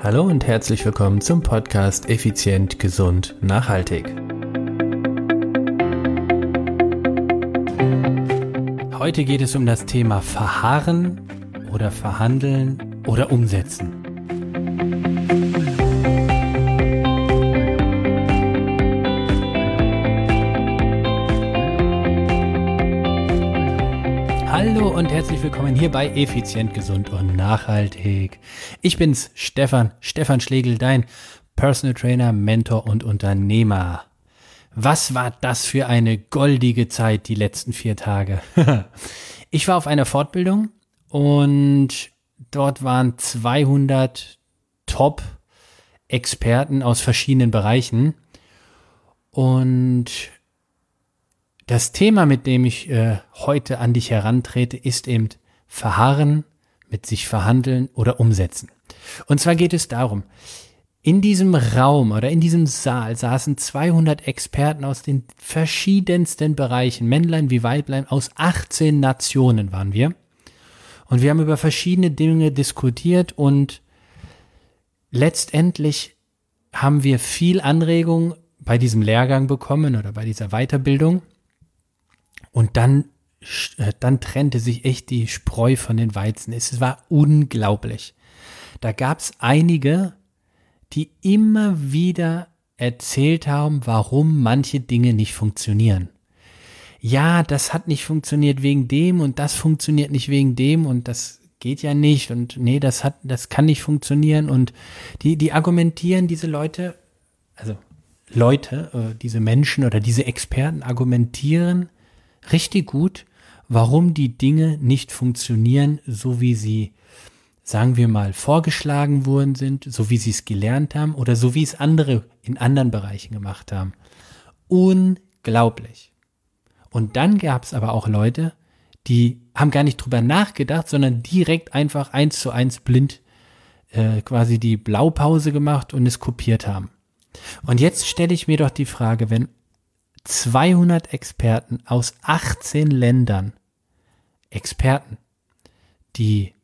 Hallo und herzlich willkommen zum Podcast Effizient, Gesund, Nachhaltig. Heute geht es um das Thema Verharren oder Verhandeln oder Umsetzen. Herzlich willkommen hier bei Effizient, Gesund und Nachhaltig. Ich bin's, Stefan, Stefan Schlegel, dein Personal Trainer, Mentor und Unternehmer. Was war das für eine goldige Zeit die letzten vier Tage? ich war auf einer Fortbildung und dort waren 200 Top-Experten aus verschiedenen Bereichen und das Thema, mit dem ich äh, heute an dich herantrete, ist eben Verharren, mit sich verhandeln oder umsetzen. Und zwar geht es darum, in diesem Raum oder in diesem Saal saßen 200 Experten aus den verschiedensten Bereichen, Männlein wie Weiblein, aus 18 Nationen waren wir. Und wir haben über verschiedene Dinge diskutiert und letztendlich haben wir viel Anregung bei diesem Lehrgang bekommen oder bei dieser Weiterbildung. Und dann, äh, dann trennte sich echt die Spreu von den Weizen. Es war unglaublich. Da gab es einige, die immer wieder erzählt haben, warum manche Dinge nicht funktionieren. Ja, das hat nicht funktioniert wegen dem und das funktioniert nicht wegen dem und das geht ja nicht und nee, das hat, das kann nicht funktionieren und die, die argumentieren diese Leute, also Leute, äh, diese Menschen oder diese Experten argumentieren richtig gut, warum die Dinge nicht funktionieren, so wie sie, sagen wir mal, vorgeschlagen worden sind, so wie sie es gelernt haben oder so wie es andere in anderen Bereichen gemacht haben. Unglaublich. Und dann gab es aber auch Leute, die haben gar nicht drüber nachgedacht, sondern direkt einfach eins zu eins blind äh, quasi die Blaupause gemacht und es kopiert haben. Und jetzt stelle ich mir doch die Frage, wenn 200 Experten aus 18 Ländern, Experten, die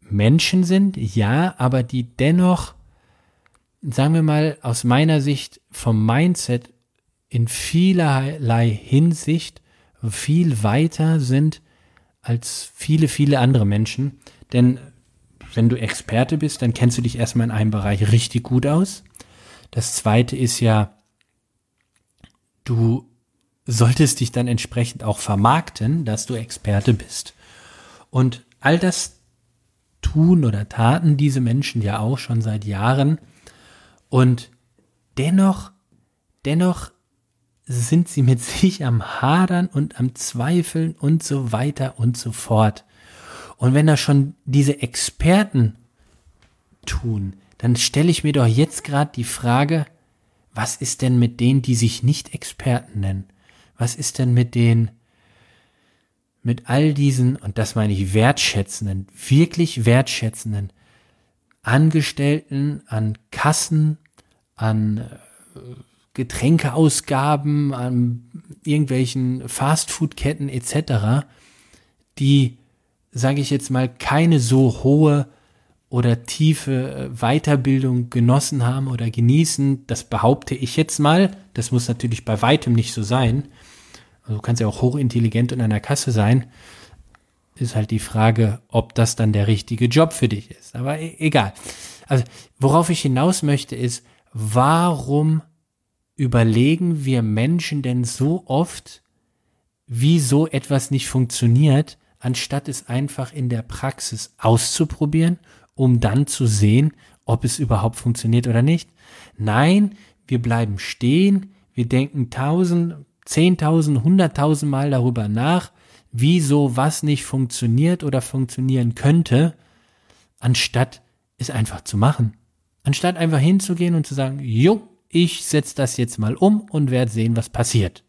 Menschen sind, ja, aber die dennoch, sagen wir mal, aus meiner Sicht vom Mindset in vielerlei Hinsicht viel weiter sind als viele, viele andere Menschen. Denn wenn du Experte bist, dann kennst du dich erstmal in einem Bereich richtig gut aus. Das zweite ist ja, du solltest dich dann entsprechend auch vermarkten, dass du Experte bist. Und all das tun oder taten diese Menschen ja auch schon seit Jahren. Und dennoch, dennoch sind sie mit sich am Hadern und am Zweifeln und so weiter und so fort. Und wenn da schon diese Experten tun, dann stelle ich mir doch jetzt gerade die Frage, was ist denn mit denen, die sich nicht Experten nennen? Was ist denn mit den, mit all diesen, und das meine ich wertschätzenden, wirklich wertschätzenden Angestellten an Kassen, an äh, Getränkeausgaben, an irgendwelchen Fastfoodketten etc., die, sage ich jetzt mal, keine so hohe oder tiefe äh, Weiterbildung genossen haben oder genießen. Das behaupte ich jetzt mal. Das muss natürlich bei weitem nicht so sein. Also du kannst ja auch hochintelligent in einer Kasse sein. Ist halt die Frage, ob das dann der richtige Job für dich ist. Aber e egal. Also worauf ich hinaus möchte ist, warum überlegen wir Menschen denn so oft, wie so etwas nicht funktioniert, anstatt es einfach in der Praxis auszuprobieren um dann zu sehen, ob es überhaupt funktioniert oder nicht. Nein, wir bleiben stehen, wir denken tausend, zehntausend, hunderttausend Mal darüber nach, wieso was nicht funktioniert oder funktionieren könnte, anstatt es einfach zu machen. Anstatt einfach hinzugehen und zu sagen, jo, ich setze das jetzt mal um und werde sehen, was passiert.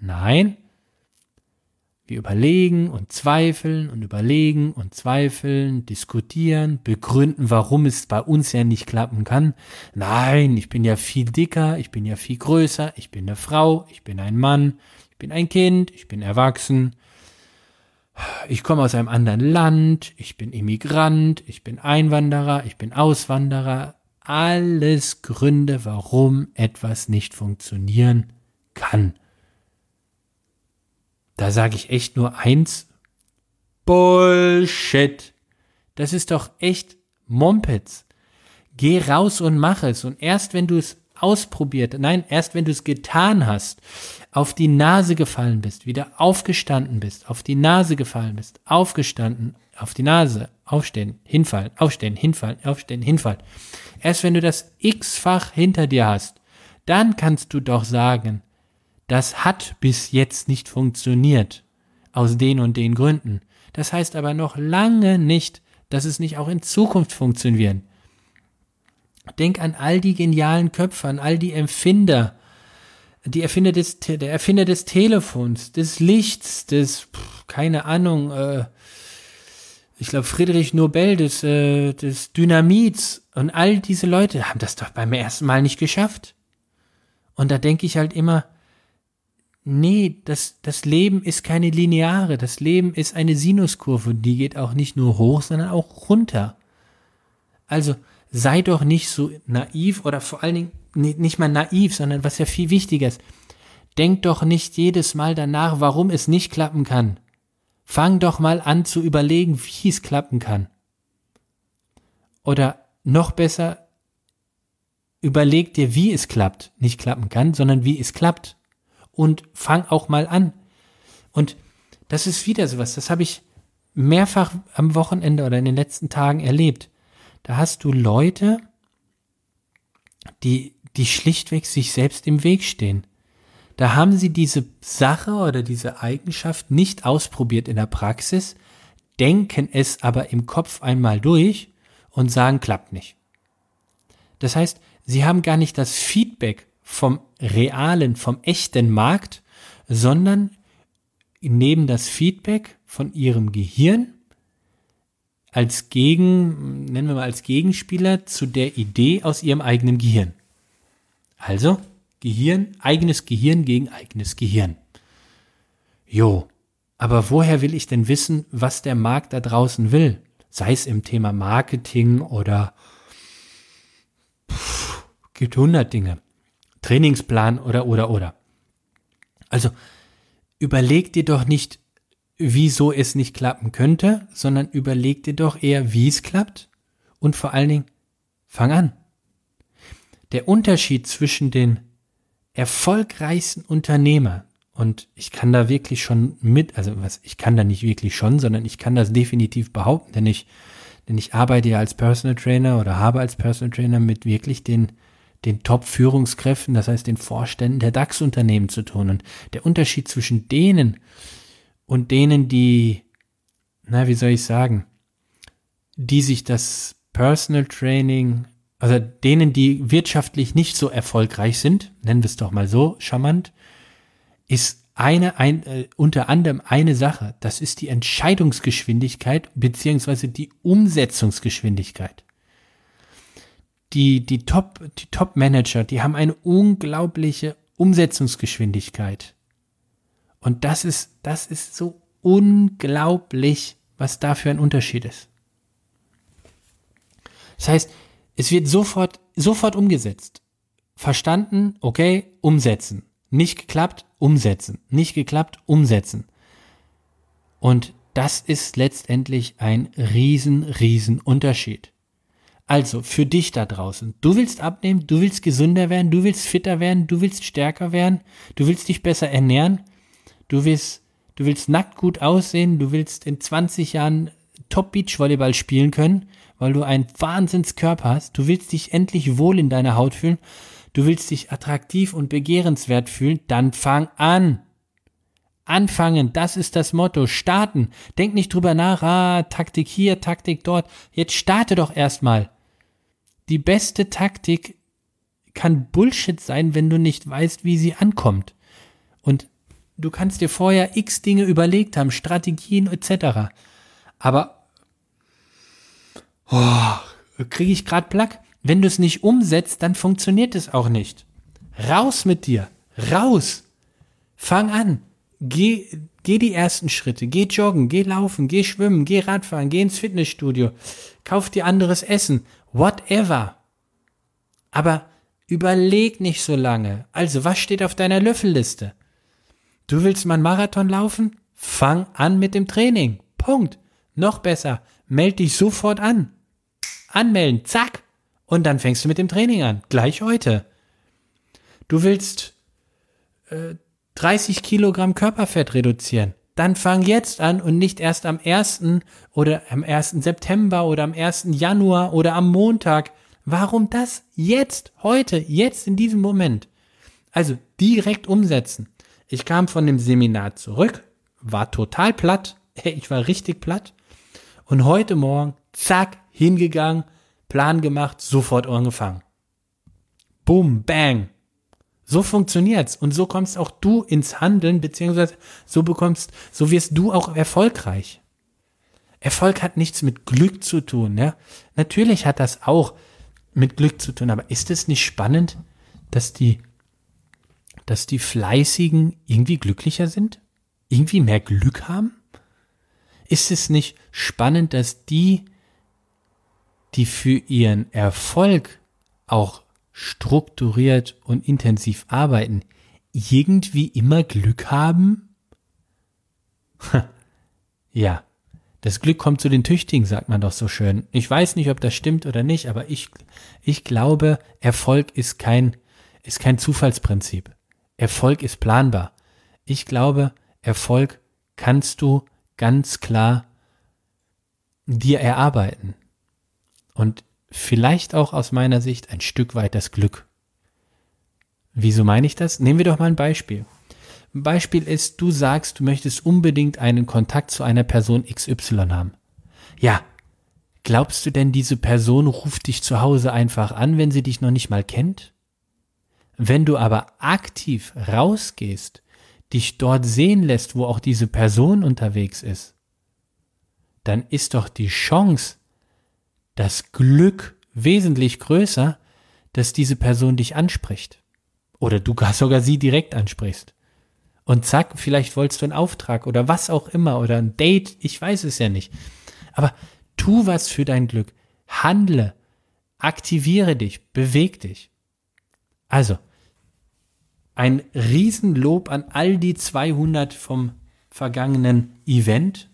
Nein, wir überlegen und zweifeln und überlegen und zweifeln, diskutieren, begründen, warum es bei uns ja nicht klappen kann. Nein, ich bin ja viel dicker, ich bin ja viel größer, ich bin eine Frau, ich bin ein Mann, ich bin ein Kind, ich bin erwachsen. ich komme aus einem anderen Land, ich bin Immigrant, ich bin Einwanderer, ich bin Auswanderer. Alles Gründe, warum etwas nicht funktionieren kann. Da sage ich echt nur eins. Bullshit. Das ist doch echt Mompets. Geh raus und mach es. Und erst wenn du es ausprobiert, nein, erst wenn du es getan hast, auf die Nase gefallen bist, wieder aufgestanden bist, auf die Nase gefallen bist, aufgestanden, auf die Nase, aufstehen, hinfallen, aufstehen, hinfallen, aufstehen, hinfallen. Erst wenn du das x-fach hinter dir hast, dann kannst du doch sagen, das hat bis jetzt nicht funktioniert, aus den und den Gründen. Das heißt aber noch lange nicht, dass es nicht auch in Zukunft funktionieren. Denk an all die genialen Köpfe, an all die Empfinder, die Erfinder des, der Erfinder des Telefons, des Lichts, des, keine Ahnung, äh, ich glaube Friedrich Nobel des, äh, des Dynamits und all diese Leute haben das doch beim ersten Mal nicht geschafft. Und da denke ich halt immer, nee, das, das Leben ist keine lineare, das Leben ist eine Sinuskurve, die geht auch nicht nur hoch, sondern auch runter. Also, sei doch nicht so naiv oder vor allen Dingen nicht mal naiv, sondern was ja viel wichtiger ist. Denk doch nicht jedes Mal danach, warum es nicht klappen kann. Fang doch mal an zu überlegen, wie es klappen kann. Oder noch besser, überleg dir, wie es klappt, nicht klappen kann, sondern wie es klappt. Und fang auch mal an. Und das ist wieder sowas, das habe ich mehrfach am Wochenende oder in den letzten Tagen erlebt. Da hast du Leute, die, die schlichtweg sich selbst im Weg stehen. Da haben sie diese Sache oder diese Eigenschaft nicht ausprobiert in der Praxis, denken es aber im Kopf einmal durch und sagen, klappt nicht. Das heißt, sie haben gar nicht das Feedback vom realen, vom echten Markt, sondern nehmen das Feedback von ihrem Gehirn als Gegen, nennen wir mal als Gegenspieler zu der Idee aus ihrem eigenen Gehirn. Also Gehirn, eigenes Gehirn gegen eigenes Gehirn. Jo, aber woher will ich denn wissen, was der Markt da draußen will? Sei es im Thema Marketing oder pff, gibt hundert Dinge. Trainingsplan oder oder oder. Also überleg dir doch nicht, wieso es nicht klappen könnte, sondern überleg dir doch eher, wie es klappt und vor allen Dingen, fang an. Der Unterschied zwischen den erfolgreichsten Unternehmer und ich kann da wirklich schon mit, also was, ich kann da nicht wirklich schon, sondern ich kann das definitiv behaupten, denn ich, denn ich arbeite ja als Personal Trainer oder habe als Personal Trainer mit wirklich den, den Top-Führungskräften, das heißt den Vorständen der DAX-Unternehmen zu tun. Und der Unterschied zwischen denen und denen, die, na, wie soll ich sagen, die sich das Personal Training, also denen, die wirtschaftlich nicht so erfolgreich sind, nennen wir es doch mal so, charmant, ist eine, ein, äh, unter anderem eine Sache, das ist die Entscheidungsgeschwindigkeit beziehungsweise die Umsetzungsgeschwindigkeit. Die, die Top, die Top Manager, die haben eine unglaubliche Umsetzungsgeschwindigkeit. Und das ist, das ist so unglaublich, was da für ein Unterschied ist. Das heißt, es wird sofort, sofort umgesetzt. Verstanden, okay, umsetzen. Nicht geklappt, umsetzen. Nicht geklappt, umsetzen. Und das ist letztendlich ein riesen, riesen Unterschied. Also für dich da draußen. Du willst abnehmen, du willst gesünder werden, du willst fitter werden, du willst stärker werden, du willst dich besser ernähren du willst, du willst nackt gut aussehen, du willst in 20 Jahren Top Beachvolleyball spielen können, weil du einen Wahnsinnskörper hast, du willst dich endlich wohl in deiner Haut fühlen, du willst dich attraktiv und begehrenswert fühlen, dann fang an. Anfangen, das ist das Motto. Starten. Denk nicht drüber nach, ah, Taktik hier, Taktik dort. Jetzt starte doch erstmal. Die beste Taktik kann Bullshit sein, wenn du nicht weißt, wie sie ankommt. Und Du kannst dir vorher x Dinge überlegt haben, Strategien etc. Aber oh, kriege ich gerade Plack. Wenn du es nicht umsetzt, dann funktioniert es auch nicht. Raus mit dir. Raus. Fang an. Geh, Geh die ersten Schritte, geh joggen, geh laufen, geh schwimmen, geh Radfahren, geh ins Fitnessstudio, kauf dir anderes Essen, whatever. Aber überleg nicht so lange. Also, was steht auf deiner Löffelliste? Du willst mal einen Marathon laufen? Fang an mit dem Training. Punkt. Noch besser, meld dich sofort an. Anmelden, zack. Und dann fängst du mit dem Training an. Gleich heute. Du willst äh, 30 Kilogramm Körperfett reduzieren. Dann fang jetzt an und nicht erst am 1. oder am 1. September oder am 1. Januar oder am Montag. Warum das? Jetzt, heute, jetzt in diesem Moment. Also direkt umsetzen. Ich kam von dem Seminar zurück, war total platt. Ich war richtig platt. Und heute Morgen, zack, hingegangen, Plan gemacht, sofort angefangen. Boom, bang. So funktioniert's und so kommst auch du ins Handeln, beziehungsweise so bekommst, so wirst du auch erfolgreich. Erfolg hat nichts mit Glück zu tun, ja. Natürlich hat das auch mit Glück zu tun, aber ist es nicht spannend, dass die, dass die Fleißigen irgendwie glücklicher sind? Irgendwie mehr Glück haben? Ist es nicht spannend, dass die, die für ihren Erfolg auch strukturiert und intensiv arbeiten, irgendwie immer Glück haben? ja, das Glück kommt zu den Tüchtigen, sagt man doch so schön. Ich weiß nicht, ob das stimmt oder nicht, aber ich, ich glaube, Erfolg ist kein, ist kein Zufallsprinzip. Erfolg ist planbar. Ich glaube, Erfolg kannst du ganz klar dir erarbeiten. Und vielleicht auch aus meiner Sicht ein Stück weit das Glück. Wieso meine ich das? Nehmen wir doch mal ein Beispiel. Ein Beispiel ist, du sagst, du möchtest unbedingt einen Kontakt zu einer Person XY haben. Ja, glaubst du denn, diese Person ruft dich zu Hause einfach an, wenn sie dich noch nicht mal kennt? Wenn du aber aktiv rausgehst, dich dort sehen lässt, wo auch diese Person unterwegs ist, dann ist doch die Chance, das Glück wesentlich größer, dass diese Person dich anspricht. Oder du gar sogar sie direkt ansprichst. Und zack, vielleicht wolltest du einen Auftrag oder was auch immer oder ein Date, ich weiß es ja nicht. Aber tu was für dein Glück. Handle. Aktiviere dich. Beweg dich. Also, ein Riesenlob an all die 200 vom vergangenen Event.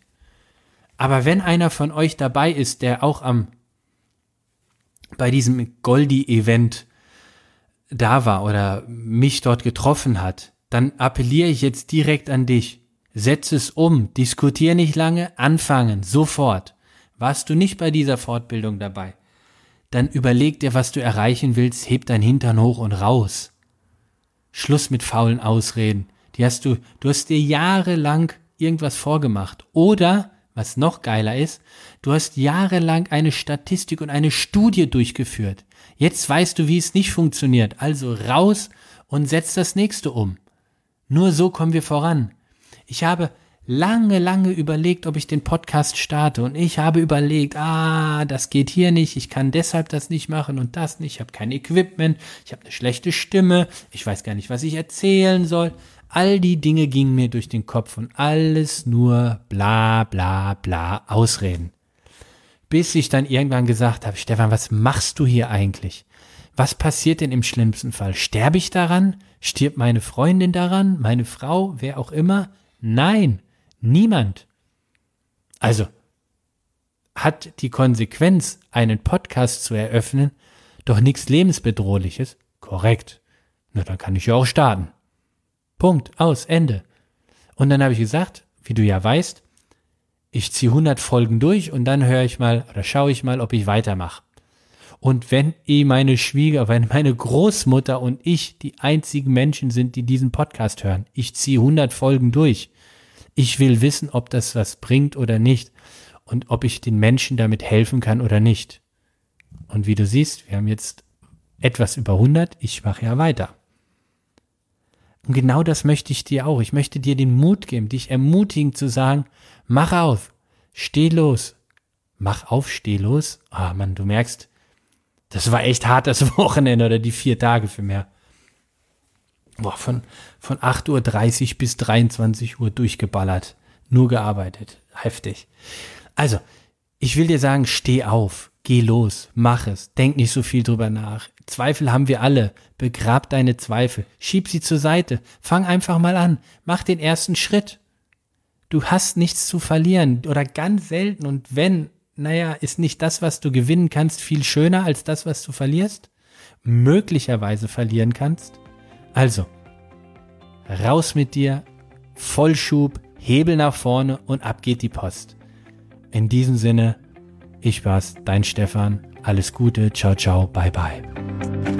Aber wenn einer von euch dabei ist, der auch am bei diesem Goldi-Event da war oder mich dort getroffen hat, dann appelliere ich jetzt direkt an dich. Setz es um, diskutier nicht lange, anfangen, sofort. Warst du nicht bei dieser Fortbildung dabei? Dann überleg dir, was du erreichen willst, heb dein Hintern hoch und raus. Schluss mit faulen Ausreden. Die hast du, du hast dir jahrelang irgendwas vorgemacht. Oder was noch geiler ist, du hast jahrelang eine Statistik und eine Studie durchgeführt. Jetzt weißt du, wie es nicht funktioniert. Also raus und setz das nächste um. Nur so kommen wir voran. Ich habe lange, lange überlegt, ob ich den Podcast starte und ich habe überlegt, ah, das geht hier nicht, ich kann deshalb das nicht machen und das nicht, ich habe kein Equipment, ich habe eine schlechte Stimme, ich weiß gar nicht, was ich erzählen soll. All die Dinge gingen mir durch den Kopf und alles nur bla bla bla Ausreden. Bis ich dann irgendwann gesagt habe, Stefan, was machst du hier eigentlich? Was passiert denn im schlimmsten Fall? Sterbe ich daran? Stirbt meine Freundin daran? Meine Frau? Wer auch immer? Nein, niemand. Also, hat die Konsequenz, einen Podcast zu eröffnen, doch nichts lebensbedrohliches? Korrekt. Na, dann kann ich ja auch starten. Punkt, aus, Ende. Und dann habe ich gesagt, wie du ja weißt, ich ziehe 100 Folgen durch und dann höre ich mal oder schaue ich mal, ob ich weitermache. Und wenn eh meine Schwieger, wenn meine Großmutter und ich die einzigen Menschen sind, die diesen Podcast hören, ich ziehe 100 Folgen durch. Ich will wissen, ob das was bringt oder nicht und ob ich den Menschen damit helfen kann oder nicht. Und wie du siehst, wir haben jetzt etwas über 100, ich mache ja weiter. Und genau das möchte ich dir auch. Ich möchte dir den Mut geben, dich ermutigen zu sagen, mach auf, steh los. Mach auf, steh los. Ah, Mann, du merkst, das war echt hart das Wochenende oder die vier Tage für mehr. boah, von, von 8.30 Uhr bis 23 Uhr durchgeballert. Nur gearbeitet. Heftig. Also, ich will dir sagen, steh auf. Geh los, mach es, denk nicht so viel drüber nach. Zweifel haben wir alle. Begrab deine Zweifel, schieb sie zur Seite, fang einfach mal an, mach den ersten Schritt. Du hast nichts zu verlieren oder ganz selten und wenn, naja, ist nicht das, was du gewinnen kannst, viel schöner als das, was du verlierst? Möglicherweise verlieren kannst? Also, raus mit dir, Vollschub, Hebel nach vorne und ab geht die Post. In diesem Sinne, ich war's, dein Stefan. Alles Gute, ciao, ciao, bye, bye.